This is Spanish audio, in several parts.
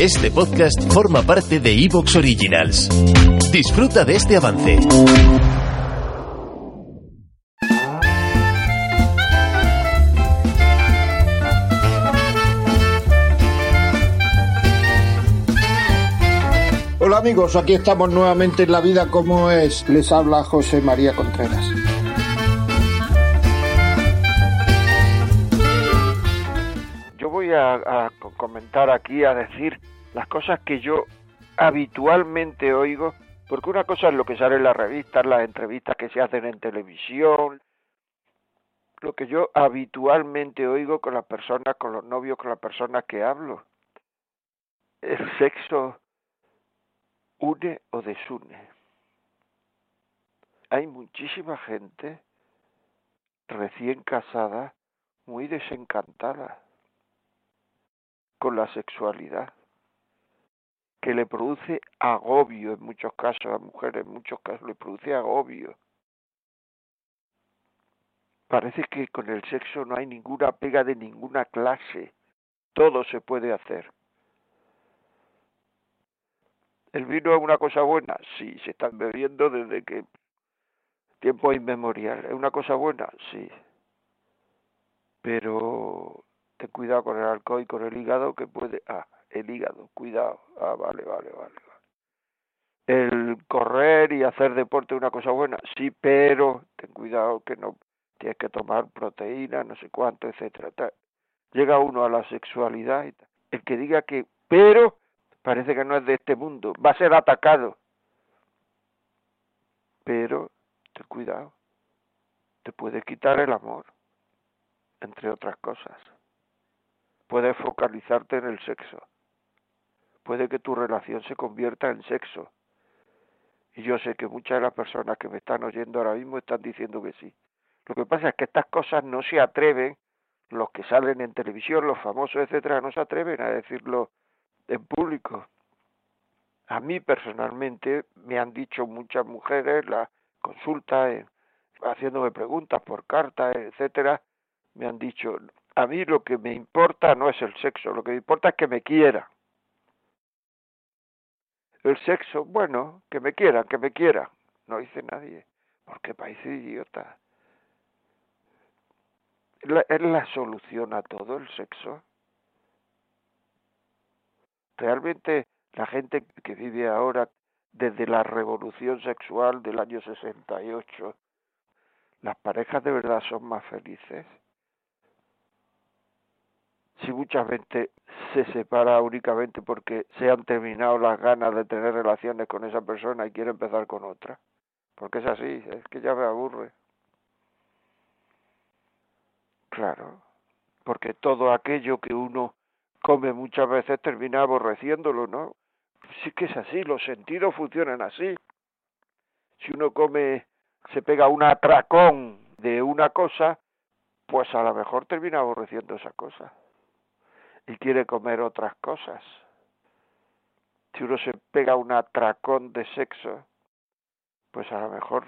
Este podcast forma parte de Evox Originals. Disfruta de este avance. Hola amigos, aquí estamos nuevamente en La Vida como es. Les habla José María Contreras. A, comentar aquí, a decir las cosas que yo habitualmente oigo, porque una cosa es lo que sale en las revistas, las entrevistas que se hacen en televisión, lo que yo habitualmente oigo con las personas, con los novios, con las personas que hablo. El sexo une o desune. Hay muchísima gente recién casada muy desencantada con la sexualidad que le produce agobio en muchos casos a mujeres, en muchos casos le produce agobio. Parece que con el sexo no hay ninguna pega de ninguna clase, todo se puede hacer. ¿El vino es una cosa buena? Sí, se están bebiendo desde que tiempo inmemorial. ¿Es una cosa buena? Sí. Pero ten cuidado con el alcohol y con el hígado que puede... Ah, el hígado, cuidado. Ah, vale, vale, vale. El correr y hacer deporte es una cosa buena, sí, pero ten cuidado que no tienes que tomar proteína, no sé cuánto, etcétera. Llega uno a la sexualidad el que diga que pero parece que no es de este mundo, va a ser atacado. Pero ten cuidado, te puede quitar el amor, entre otras cosas. Puedes focalizarte en el sexo puede que tu relación se convierta en sexo. Y yo sé que muchas de las personas que me están oyendo ahora mismo están diciendo que sí. Lo que pasa es que estas cosas no se atreven, los que salen en televisión, los famosos, etcétera, no se atreven a decirlo en público. A mí personalmente me han dicho muchas mujeres, la consulta, haciéndome preguntas por carta, etcétera, me han dicho, a mí lo que me importa no es el sexo, lo que me importa es que me quieran. El sexo, bueno, que me quieran, que me quieran. No dice nadie. Porque parece idiota. ¿Es la solución a todo el sexo? Realmente la gente que vive ahora desde la revolución sexual del año 68, las parejas de verdad son más felices si mucha gente se separa únicamente porque se han terminado las ganas de tener relaciones con esa persona y quiere empezar con otra. Porque es así, es que ya me aburre. Claro, porque todo aquello que uno come muchas veces termina aborreciéndolo, ¿no? Sí que es así, los sentidos funcionan así. Si uno come, se pega un atracón de una cosa, pues a lo mejor termina aborreciendo esa cosa y quiere comer otras cosas. Si uno se pega un atracón de sexo, pues a lo mejor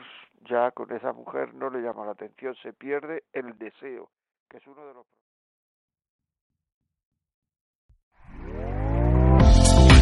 ya con esa mujer no le llama la atención, se pierde el deseo, que es uno de los